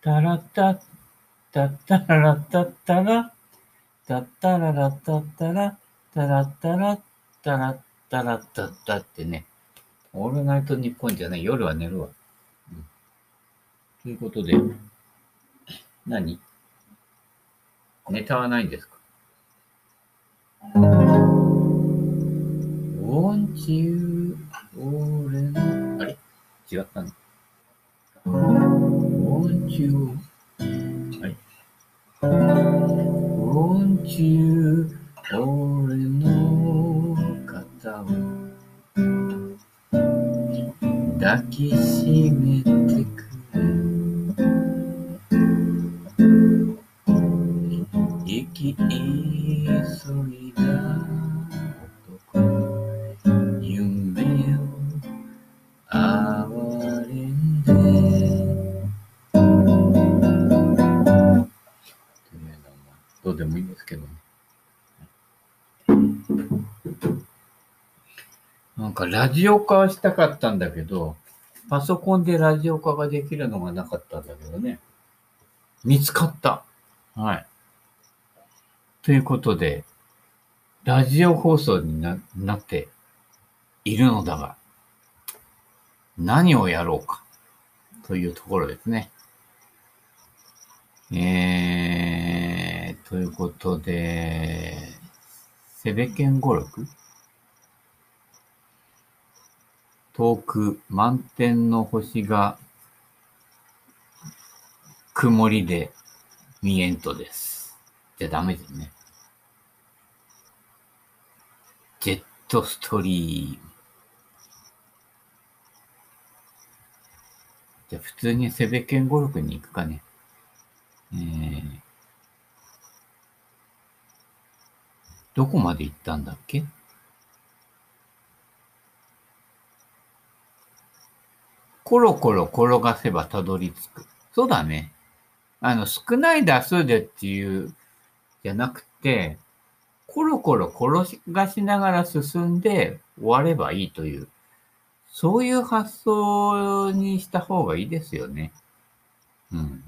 タラッタッタッタララッタッタラタッタララッタッタラタラッタラッタラッタラッタッタってね、オールナイトニッポンじゃない、夜は寝るわ。うんということで、何ネタはないんですか ?Won't you 俺の、あれ違ったの ?Won't you あれ ?Won't you 俺の肩を抱きしめてくれ生き急いラジオ化したかったんだけど、パソコンでラジオ化ができるのがなかったんだけどね。見つかった。はい。ということで、ラジオ放送にななっているのだが、何をやろうかというところですね。えー、ということで、セベケン語録？遠く満天の星が曇りで見えんとです。じゃダメですね。ジェットストリーム。じゃあ普通にセベケン語録に行くかね。えー、どこまで行ったんだっけ？コロコロ転がせばたどり着く。そうだね。あの、少ない打数でっていう、じゃなくて、コロコロ転がしながら進んで終わればいいという、そういう発想にした方がいいですよね。うん。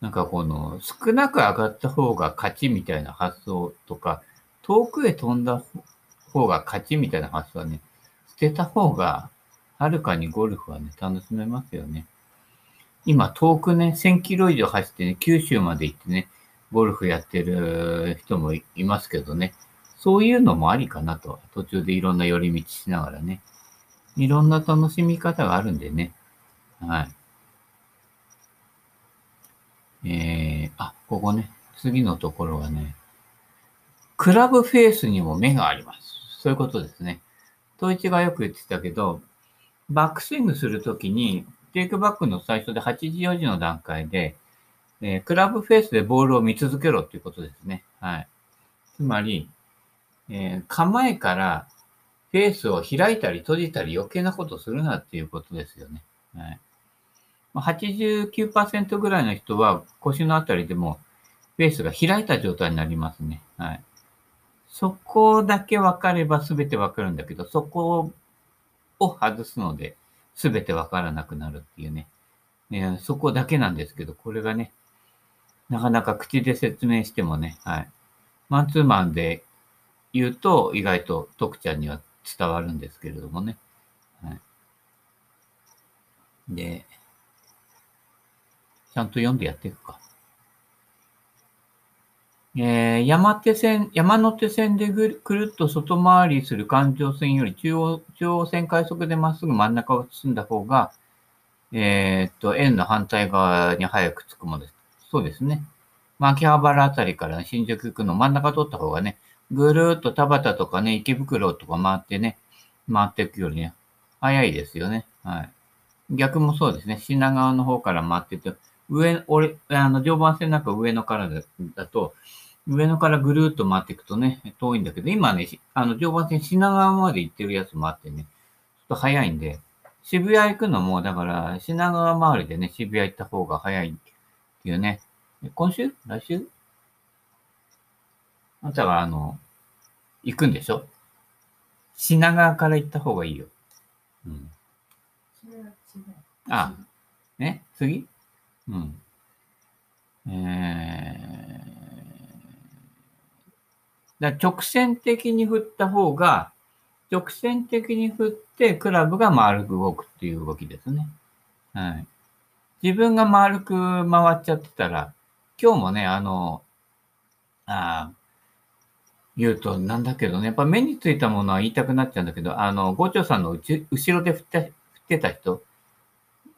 なんかこの、少なく上がった方が勝ちみたいな発想とか、遠くへ飛んだ方が勝ちみたいな発想はね、捨てた方が、はるかにゴルフはね、楽しめますよね。今、遠くね、1000キロ以上走ってね、九州まで行ってね、ゴルフやってる人もいますけどね、そういうのもありかなと。途中でいろんな寄り道しながらね。いろんな楽しみ方があるんでね。はい。えー、あ、ここね、次のところはね、クラブフェースにも目があります。そういうことですね。統一がよく言ってたけど、バックスイングするときに、テイクバックの最初で8時4時の段階で、えークラブフェースでボールを見続けろっていうことですね。はい。つまり、えー構えからフェースを開いたり閉じたり余計なことするなっていうことですよね。はい。89%ぐらいの人は腰のあたりでもフェースが開いた状態になりますね。はい。そこだけ分かれば全て分かるんだけど、そこを外すので全て分からなくなるっていうね。ねそこだけなんですけど、これがね、なかなか口で説明してもね、はい。マンツーマンで言うと意外と徳ちゃんには伝わるんですけれどもね。はい。で、ちゃんと読んでやっていくか。えー山手線、山手線でぐるっと外回りする環状線より中央、中央線快速でまっすぐ真ん中を進んだ方が、えーっと、円の反対側に早く着くものです。そうですね。まあ秋葉原あたりから新宿行くの真ん中通った方がね、ぐるーっと田端とかね、池袋とか回ってね、回っていくよりね、早いですよね。はい。逆もそうですね。品川の方から回ってて、上、俺、あの、常磐線なんか上野からだと、上野からぐるーっと回っていくとね、遠いんだけど、今ね、しあの、常磐線品川まで行ってるやつもあってね、ちょっと早いんで、渋谷行くのも、だから、品川周りでね、渋谷行った方が早いっていうね。今週？来週？あんたは、あの、行くんでしょ？品川から行った方がいいよ。うん。あね、次？うん。えー、だ直線的に振った方が、直線的に振ってクラブが丸く動くっていう動きですね。はい。自分が丸く回っちゃってたら、今日もね、あの、あ言うとなんだけどね、やっぱ目についたものは言いたくなっちゃうんだけど、あの、五長さんのうち後ろで振って振ってた人、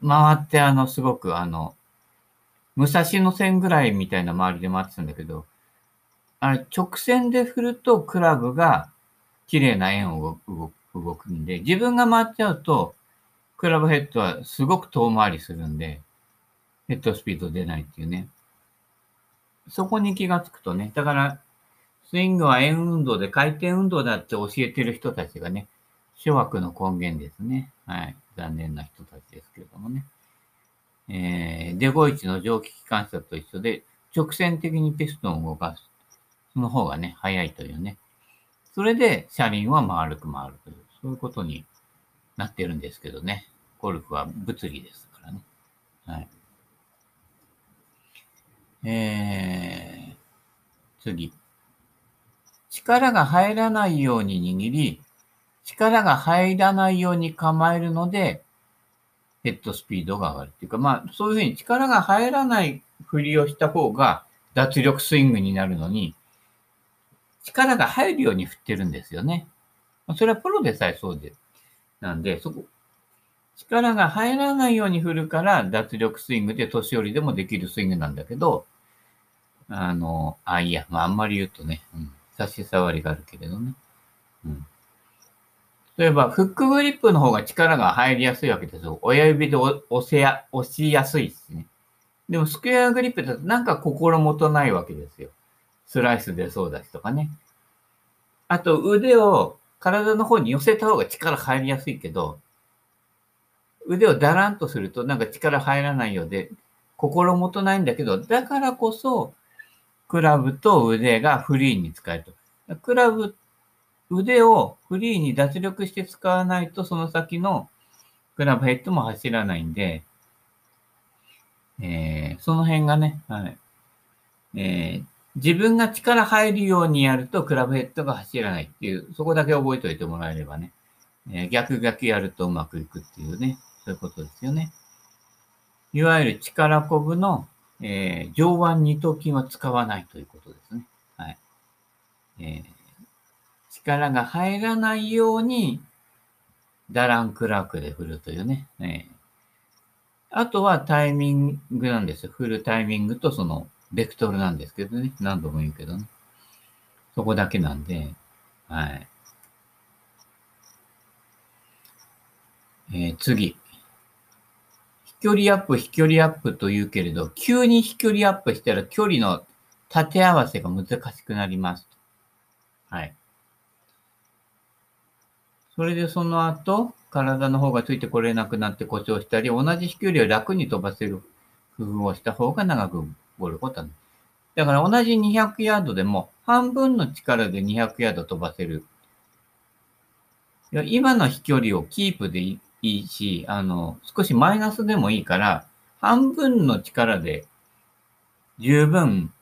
回ってあの、すごくあの、武蔵野線ぐらいみたいな周りで回ってたんだけど、あれ、直線で振るとクラブが綺麗な円を動くんで、自分が回っちゃうと、クラブヘッドはすごく遠回りするんで、ヘッドスピード出ないっていうね。そこに気がつくとね、だから、スイングは円運動で回転運動だって教えてる人たちがね、諸悪の根源ですね。はい。残念な人たちですけれどもね。えー、デゴイチの蒸気機関車と一緒で、直線的にピストンを動かす。の方がね、早いというね。それで車輪は丸く回るという、そういうことになってるんですけどね。ゴルフは物理ですからね。はい。えー、次。力が入らないように握り、力が入らないように構えるので、ヘッドスピードが上がるっていうか、まあ、そういうふうに力が入らない振りをした方が脱力スイングになるのに、力が入るように振ってるんですよね。それはプロでさえそうで。なんで、そこ、力が入らないように振るから脱力スイングで年寄りでもできるスイングなんだけど、あの、あ、いや、まあ、あんまり言うとね、うん、差し障りがあるけれどね。うん。例えば、フックグリップの方が力が入りやすいわけですよ。親指で押せや、押しやすいですね。でも、スクエアグリップだとなんか心もとないわけですよ。スライスでそうだしとかね。あと、腕を体の方に寄せた方が力入りやすいけど、腕をだらんとするとなんか力入らないようで、心もとないんだけど、だからこそ、クラブと腕がフリーに使えると。クラブ腕をフリーに脱力して使わないと、その先のクラブヘッドも走らないんで、えー、その辺がね、はい。えー、自分が力入るようにやるとクラブヘッドが走らないっていう、そこだけ覚えておいてもらえればね、えー、逆逆やるとうまくいくっていうね、そういうことですよね。いわゆる力こぶの、えー、上腕二頭筋は使わないということですね。はい。えー力が入らないように、ダランクラークで振るというね。えあとはタイミングなんですよ。振るタイミングとその、ベクトルなんですけどね。何度も言うけどね。そこだけなんで、はい。えー、次。飛距離アップ、飛距離アップと言うけれど、急に飛距離アップしたら距離の縦合わせが難しくなります。はい。それでその後、体の方がついてこれなくなって故障したり、同じ飛距離を楽に飛ばせる工夫をした方が長くボールことはだから同じ200ヤードでも半分の力で200ヤード飛ばせる。今の飛距離をキープでいいし、あの、少しマイナスでもいいから、半分の力で十分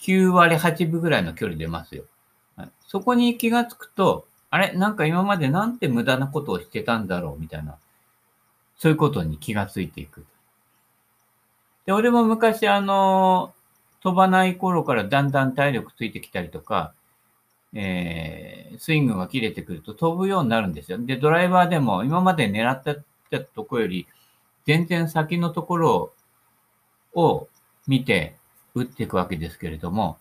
9割8分ぐらいの距離出ますよ。そこに気がつくと、あれ？なんか今までなんて無駄なことをしてたんだろう？みたいな、そういうことに気がついていく。で、俺も昔あの、飛ばない頃からだんだん体力ついてきたりとか、えー、スイングが切れてくると飛ぶようになるんですよ。で、ドライバーでも今まで狙ったとこより全然先のところを見て打っていくわけですけれども、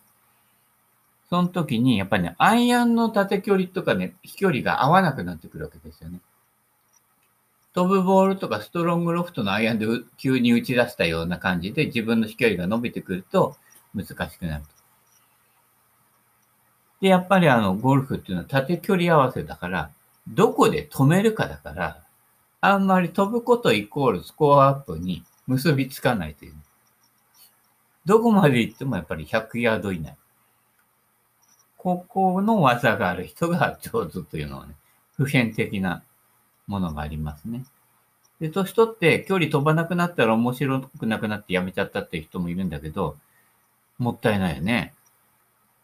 その時に、やっぱりね、アイアンの縦距離とかね、飛距離が合わなくなってくるわけですよね。飛ぶボールとかストロングロフトのアイアンで急に打ち出したような感じで自分の飛距離が伸びてくると難しくなると。で、やっぱりあの、ゴルフっていうのは縦距離合わせだから、どこで止めるかだから、あんまり飛ぶことイコールスコアアップに結びつかないという。どこまで行ってもやっぱり100ヤード以内。ここの技がある人が上手というのはね、普遍的なものがありますね。で、年取って距離飛ばなくなったら面白くなくなってやめちゃったっていう人もいるんだけど、もったいないよね。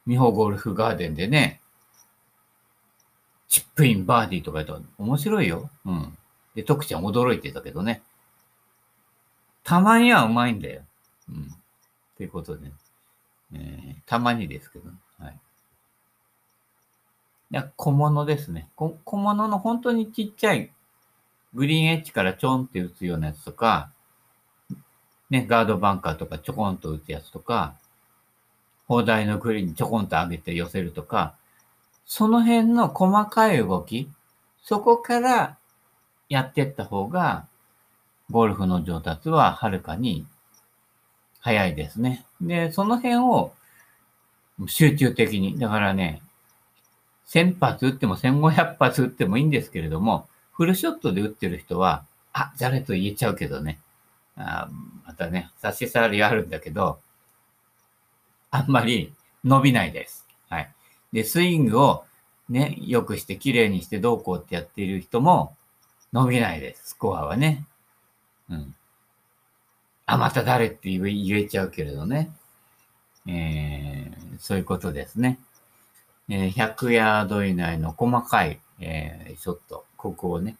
美穂ゴルフガーデンでね、チップインバーディーとか言ったら面白いよ。うん。で、徳ちゃん驚いてたけどね。たまにはうまいんだよ。うん。ということで、えー、たまにですけど、ね、い。や、小物ですね。小物の本当にちっちゃいグリーンエッジからちょんって打つようなやつとか、ね、ガードバンカーとかちょこんと打つやつとか、砲台のグリーンにちょこんと上げて寄せるとか、その辺の細かい動き、そこからやってった方が、ゴルフの上達ははるかに早いですね。で、その辺を集中的に、だからね、1000発打っても1500発打ってもいいんですけれども、フルショットで打ってる人は、あ、誰と言えちゃうけどね。あまたね、差し障りあるんだけど、あんまり伸びないです。はい。で、スイングをね、良くして綺麗にしてどうこうってやっている人も伸びないです。スコアはね。うん。あ、また誰って言えちゃうけれどね。えー、そういうことですね。えー、100ヤード以内の細かい、えー、ショット。ここをね、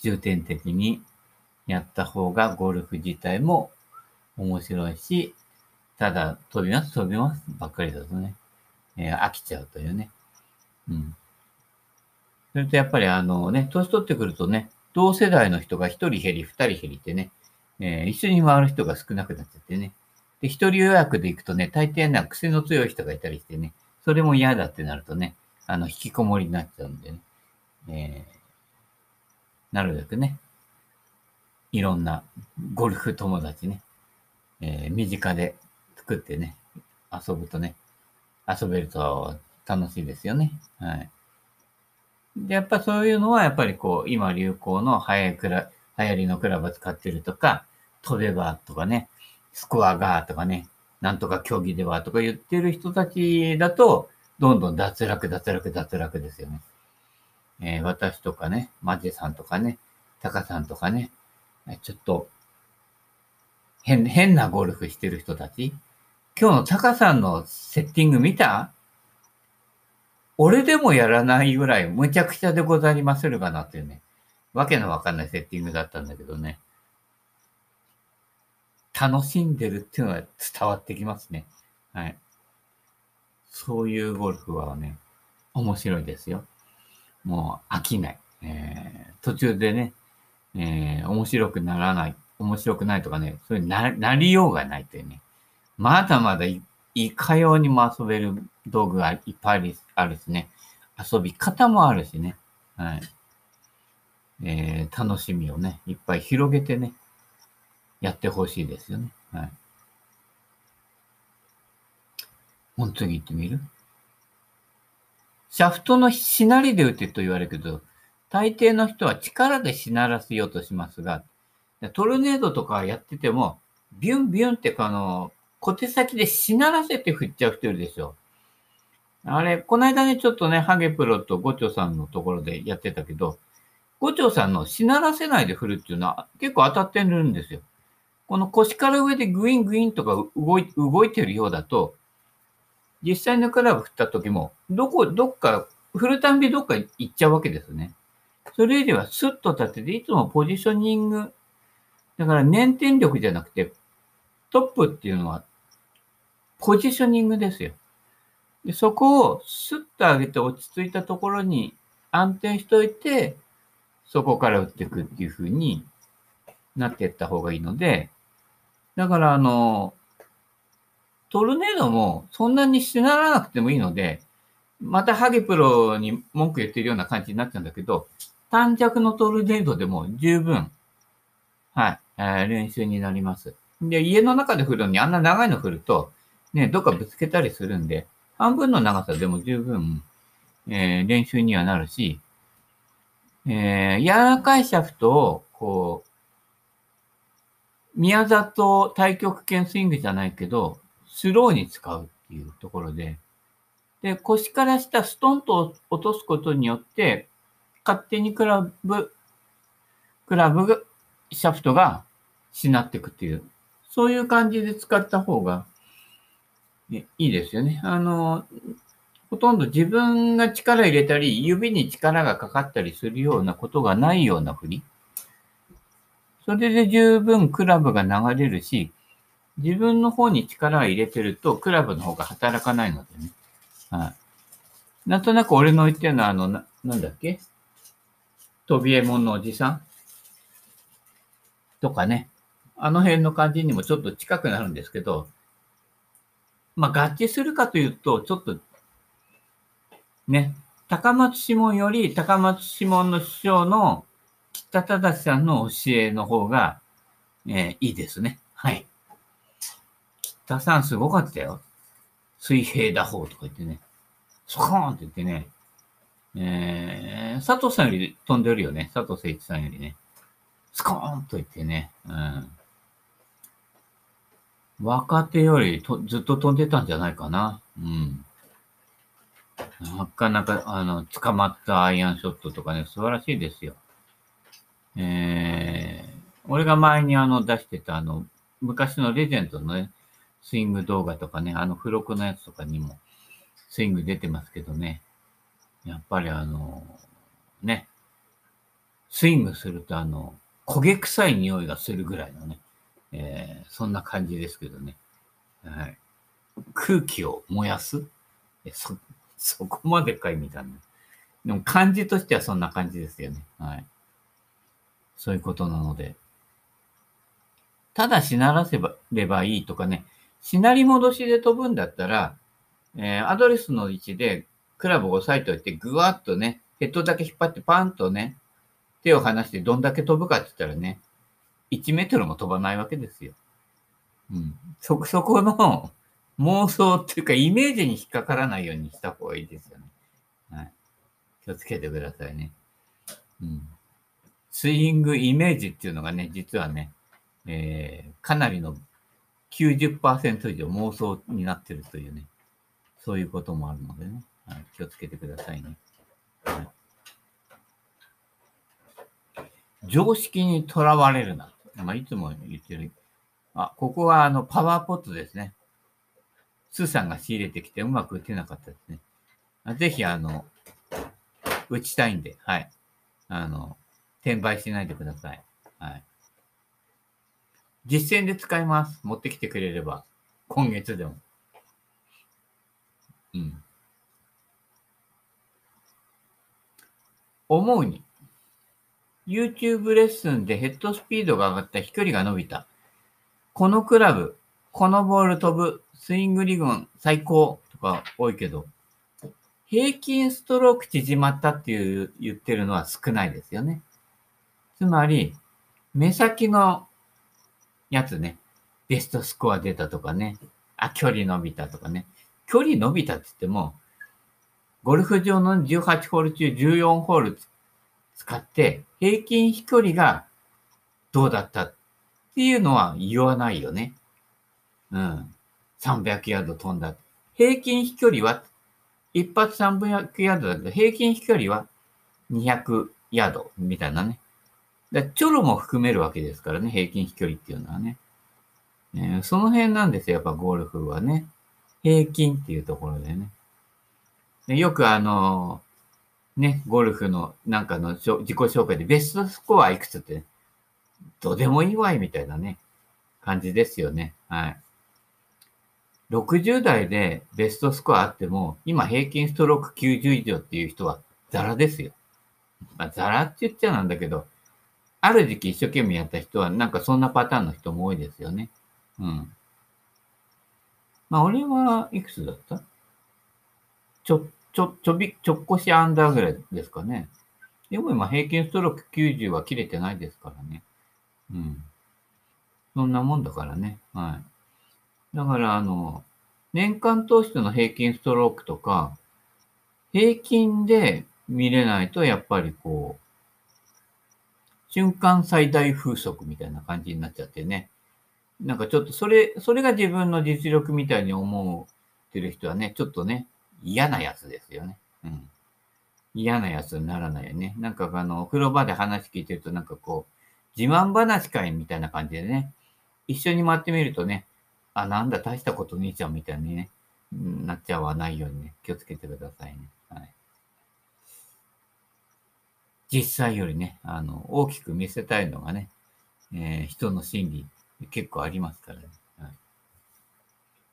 重点的にやった方がゴルフ自体も面白いし、ただ飛びます飛びますばっかりだとね、えー、飽きちゃうというね。うん。それとやっぱりあのね、年取ってくるとね、同世代の人が一人減り、二人減りってね、えー、一緒に回る人が少なくなっちゃってね。で、一人予約で行くとね、大抵な癖の強い人がいたりしてね、それも嫌だってなるとね、あの、引きこもりになっちゃうんでね。えーなるべくね、いろんなゴルフ友達ね、えー、身近で作ってね、遊ぶとね、遊べると楽しいですよね。はい。で、やっぱそういうのは、やっぱりこう、今流行の流行クラ、流行りのクラブ使ってるとか、飛べばとかね、スコアがとかね、なんとか競技ではとか言ってる人たちだと、どんどん脱落、脱落、脱落ですよね。えー、私とかね、マジさんとかね、タカさんとかね、ちょっと、変、変なゴルフしてる人たち。今日のタカさんのセッティング見た？俺でもやらないぐらいむちゃくちゃでございまするかなっていうね、わけのわかんないセッティングだったんだけどね。楽しんでるっていうのは伝わってきますね。はい。そういうゴルフはね、面白いですよ。もう飽きない。えー、途中でね、えー、面白くならない、面白くないとかね、そういうななりようがないっていうね。まだまだいいかようにも遊べる道具がいっぱいあるしね。遊び方もあるしね。はい。えー、楽しみをね、いっぱい広げてね、やってほしいですよね。はい。もう次行ってみる？シャフトのしなりで打てと言われるけど、大抵の人は力でしならせようとしますが、トルネードとかやってても、ビュンビュンってあの、小手先でしならせて振っちゃう人いるでしょ。あれ、この間ね、ちょっとね、ハゲプロとゴチョさんのところでやってたけど、ゴチョさんのしならせないで振るっていうのは結構当たってるんですよ。この腰から上でグイングインとか動い動いてるようだと、実際のクラブ振った時も、どこ、どっか、振るたんびどっか行っちゃうわけですね。それよりはスッと立てて、いつもポジショニング、だから粘点力じゃなくて、トップっていうのは、ポジショニングですよ。でそこをスッと上げて落ち着いたところに安定しといて、そこから打っていくっていう風になっていった方がいいので、だからあの、トルネードもそんなにしならなくてもいいので、またハゲプロに文句言ってるような感じになっちゃうんだけど、短尺のトルネードでも十分、はい、えー、練習になります。で、家の中で振るのにあんな長いの振ると、ね、どっかぶつけたりするんで、半分の長さでも十分、えー、練習にはなるし、えー、柔らかいシャフトを、こう、宮里対極拳スイングじゃないけど、スローに使うっていうところで、で、腰から下ストンと落とすことによって、勝手にクラブ、クラブシャフトがしなっていくっていう、そういう感じで使った方が、ね、いいですよね。あの、ほとんど自分が力入れたり、指に力がかかったりするようなことがないような振り。それで十分クラブが流れるし、自分の方に力を入れてると、クラブの方が働かないのでね。はい。なんとなく俺の言ってるのは、あの、な、なんだっけ？飛びえもんのおじさん？とかね。あの辺の感じにもちょっと近くなるんですけど、まあ、合致するかというと、ちょっと、ね、高松志門より高松志門の師匠の北忠さんの教えの方が、えー、いいですね。はい。北さんすごかったよ。水平打法とか言ってね。スコーンって言ってね。えー、佐藤さんより飛んでるよね。佐藤誠一さんよりね。スコーンと言ってね。うん。若手よりとずっと飛んでたんじゃないかな。うん。なかなか、あの、捕まったアイアンショットとかね、素晴らしいですよ。えー、俺が前にあの出してたあの、昔のレジェンドのね、スイング動画とかね、あの付録のやつとかにもスイング出てますけどね、やっぱりあの、ね、スイングするとあの、焦げ臭い匂いがするぐらいのね、えー、そんな感じですけどね。はい。空気を燃やす？そ、そこまでかいみたいな。でも感じとしてはそんな感じですよね。はい。そういうことなので。ただしならせばればいいとかね、しなり戻しで飛ぶんだったら、えー、アドレスの位置でクラブを押さえておいて、ぐわっとね、ヘッドだけ引っ張ってパンとね、手を離してどんだけ飛ぶかって言ったらね、1メートルも飛ばないわけですよ。うん。そ、そこの妄想っていうかイメージに引っかからないようにした方がいいですよね。はい。気をつけてくださいね。うん。スイングイメージっていうのがね、実はね、えー、かなりの90%以上妄想になってるというね、そういうこともあるのでね、はい、気をつけてくださいね。はい、常識にとらわれるな。まあ、いつも言ってる。あ、ここはあのパワーポットですね。スーさんが仕入れてきてうまく打てなかったですね。ぜひ、あの、打ちたいんで、はい。あの、転売しないでください。はい。実践で使います。持ってきてくれれば。今月でも。うん。思うに、YouTube レッスンでヘッドスピードが上がった飛距離が伸びた。このクラブ、このボール飛ぶ、スイングリグン最高とか多いけど、平均ストローク縮まったっていう言ってるのは少ないですよね。つまり、目先のやつね、ベストスコア出たとかね、あ、距離伸びたとかね。距離伸びたって言っても、ゴルフ場の18ホール中14ホール使って平均飛距離がどうだったっていうのは言わないよね。うん。300ヤード飛んだ。平均飛距離は、一発300ヤードだけど、平均飛距離は200ヤードみたいなね。だチョロも含めるわけですからね、平均飛距離っていうのはね。ねその辺なんですよ、やっぱゴルフはね。平均っていうところでね。でよくあの、ね、ゴルフのなんかの自己紹介でベストスコアいくつって、どうでもいいわいみたいなね、感じですよね。はい。60代でベストスコアあっても、今平均ストローク90以上っていう人はザラですよ。まあ、ザラって言っちゃなんだけど、ある時期一生懸命やった人は、なんかそんなパターンの人も多いですよね。うん。まあ、俺はいくつだった？ちょ、ちょ、ちょび、ちょっこしアンダーぐらいですかね。でも今平均ストローク90は切れてないですからね。うん。そんなもんだからね。はい。だから、あの、年間通しての平均ストロークとか、平均で見れないと、やっぱりこう、瞬間最大風速みたいな感じになっちゃってね。なんかちょっとそれ、それが自分の実力みたいに思ってる人はね、ちょっとね、嫌なやつですよね。うん。嫌なやつにならないよね。なんかあの、お風呂場で話聞いてるとなんかこう、自慢話会みたいな感じでね、一緒に回ってみるとね、あ、なんだ、大したことねえじゃんみたいにね、なっちゃわないようにね、気をつけてくださいね。はい。実際よりね、あの、大きく見せたいのがね、えー、人の心理結構ありますからね。はい、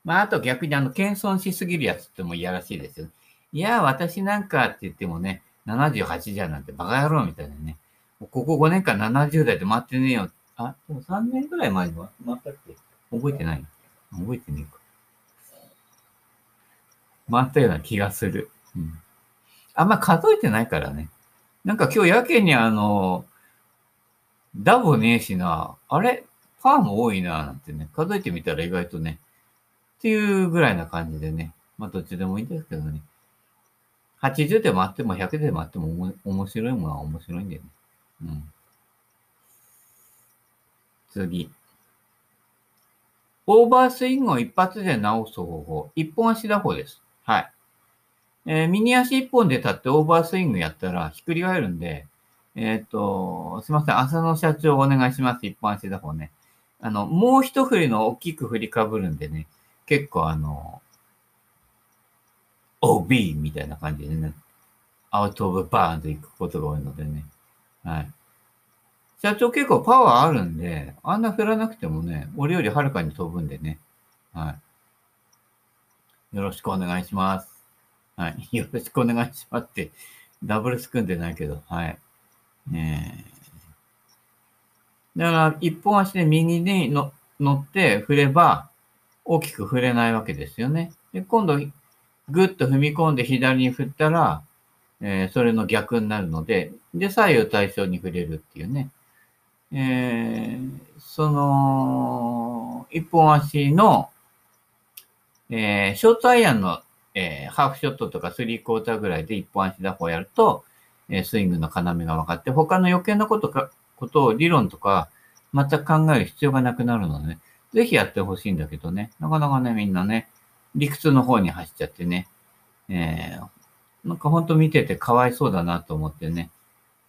まあ、あと逆にあの、謙遜しすぎるやつってもいやらしいですよ。ねいや、私なんかって言ってもね、78じゃなんてバカ野郎みたいなね。ここ5年間70代で回ってねえよ。あ、でも3年くらい前に回ったっけ？覚えてない覚えてねえか。回ったような気がする。うん。あんま数えてないからね。なんか今日やけにあの、ダボねえしな、あれ？パーも多いな、なんてね、数えてみたら意外とね、っていうぐらいな感じでね、まあどっちでもいいんですけどね。80でもあっても100でもあっても面白いものは面白いんだよね。うん。次。オーバースイングを一発で直す方法。一本足打法です。はい。えー、右足一本で立ってオーバースイングやったらひっくり返るんで、えっ、と、すいません。浅野社長お願いします。一本足打法ね。あの、もう一振りの大きく振りかぶるんでね、結構あの、OB みたいな感じでね、アウトオブバーンと行くことが多いのでね。はい。社長結構パワーあるんで、あんな振らなくてもね、俺よりはるかに飛ぶんでね。はい。よろしくお願いします。はい。よろしくお願いしますって、ダブルス組んでないけど、はい。えー、だから、一本足で右にの乗って振れば、大きく振れないわけですよね。で、今度、ぐっと踏み込んで左に振ったら、えー、それの逆になるので、で、左右対称に触れるっていうね。えー、その、一本足の、えー、ショートアイアンの、えー、ハーフショットとかスリークォーターぐらいで一本足打法やると、えー、スイングの要が分かって、他の余計なことか、ことを理論とか全く考える必要がなくなるので、ね、ぜひやってほしいんだけどね、なかなかね、みんなね、理屈の方に走っちゃってね、えー、なんかほんと見ててかわいそうだなと思ってね、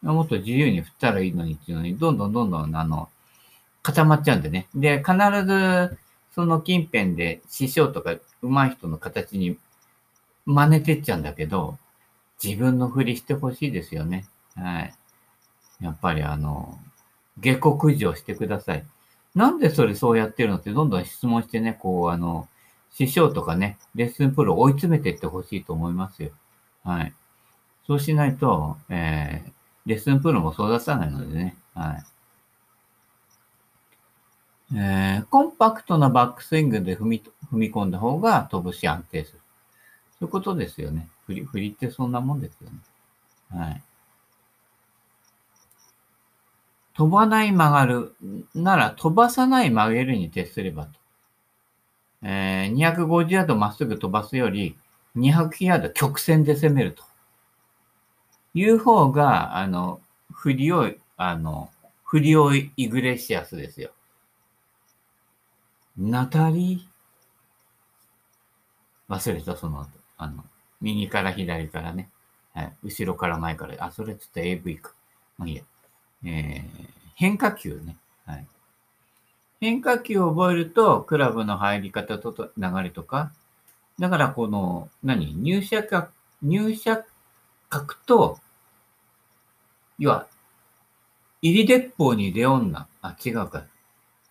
もっと自由に振ったらいいのにっていうのに、どんどんどんどん、あの、固まっちゃうんでね。で、必ず、その近辺で師匠とか上手い人の形に真似てっちゃうんだけど、自分の振りしてほしいですよね。はい。やっぱりあの、下克上してください。なんでそれそうやってるのってどんどん質問してね、こうあの、師匠とかね、レッスンプロ追い詰めていってほしいと思いますよ。はい。そうしないと、えー、レッスンプロも育たないのでね。はい。えー、コンパクトなバックスイングで踏み踏み込んだ方が飛ぶし安定する。そういうことですよね。振り、振りってそんなもんですよね。はい。飛ばない曲がるなら飛ばさない曲げるに徹すればと。えー、250ヤードまっすぐ飛ばすより、200ヤード曲線で攻めると。いう方が、あの、フリオ、あの、フリオイグレシアスですよ。ナタリー忘れた、その後。あの、右から左からね。はい。後ろから前から。あ、それちょっと AV か。まあいいや。えー、変化球ね。はい。変化球を覚えると、クラブの入り方とと流れとか、だからこの、何？入射角、入射角と、要は、入り鉄砲に出女。あ、違うか。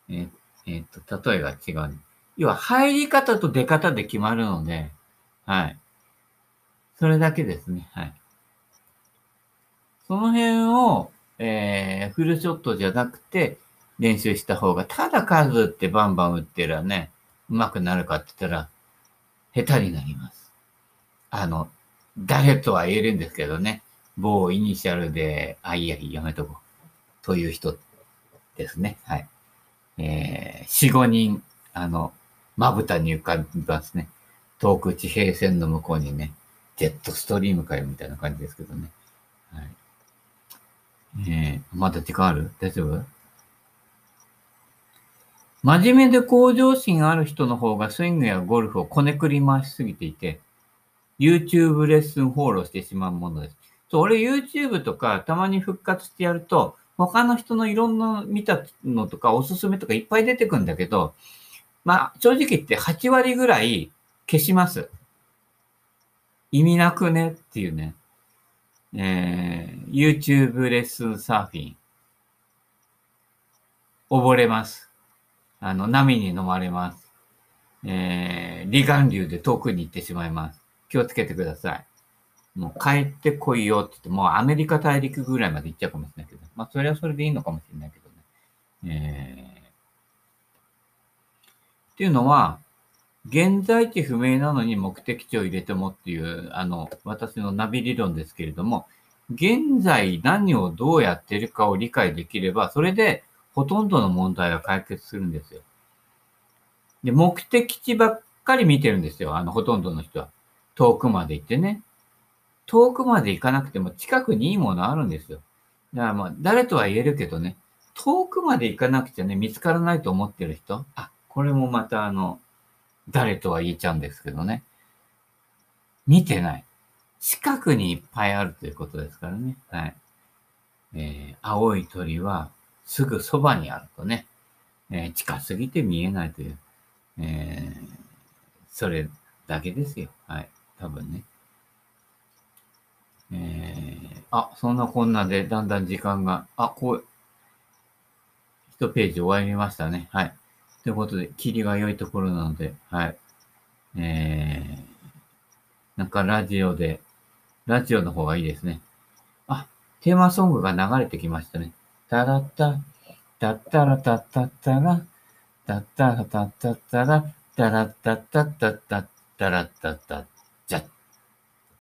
えー、えー、っと、例えが違う、要は、入り方と出方で決まるので、はい。それだけですね。はい。その辺を、えー、フルショットじゃなくて、練習した方が、ただ数ってバンバン打ってらね、上手くなるかって言ったら、下手になります。あの、誰とは言えるんですけどね。某イニシャルで、あ、いや、やめとこう。という人ですね。はい。えー、四五人、あの、まぶたに浮かびますね。遠く地平線の向こうにね、ジェットストリームかよ、みたいな感じですけどね。はい。えー、まだ時間ある？大丈夫？真面目で向上心ある人の方がスイングやゴルフをこねくり回しすぎていて、YouTube レッスンフォローしてしまうものです。そう、俺 YouTube とかたまに復活してやると、他の人のいろんな見たのとかおすすめとかいっぱい出てくんだけど、まあ正直言って8割ぐらい消します。意味なくねっていうね。えー、YouTube レッスンサーフィン。溺れます。あの、波に飲まれます。えー、離岸流で遠くに行ってしまいます。気をつけてください。もう帰ってこいよって言って、もうアメリカ大陸ぐらいまで行っちゃうかもしれないけど。まあ、それはそれでいいのかもしれないけどね。えー、っていうのは、現在地不明なのに目的地を入れてもっていう、あの、私のナビ理論ですけれども、現在何をどうやってるかを理解できれば、それでほとんどの問題は解決するんですよ。で、目的地ばっかり見てるんですよ。あの、ほとんどの人は。遠くまで行ってね。遠くまで行かなくても近くにいいものあるんですよ。だからまあ、誰とは言えるけどね、遠くまで行かなくちゃね、見つからないと思ってる人。あ、これもまたあの、誰とは言えちゃうんですけどね。見てない。近くにいっぱいあるということですからね。はい。えー、青い鳥はすぐそばにあるとね、えー、近すぎて見えないという、えー、それだけですよ。はい。多分ね。えー、あ、そんなこんなでだんだん時間が、あ、こう、一ページ終わりましたね。はい。ということで、霧が良いところなので、はい。えー、なんかラジオで、ラジオの方がいいですね。あ、テーマソングが流れてきましたね。タラッタ、タッタラタッタッタラ、タッタラタッタッタラ、タラッタッタッタッタッタラッタッタッ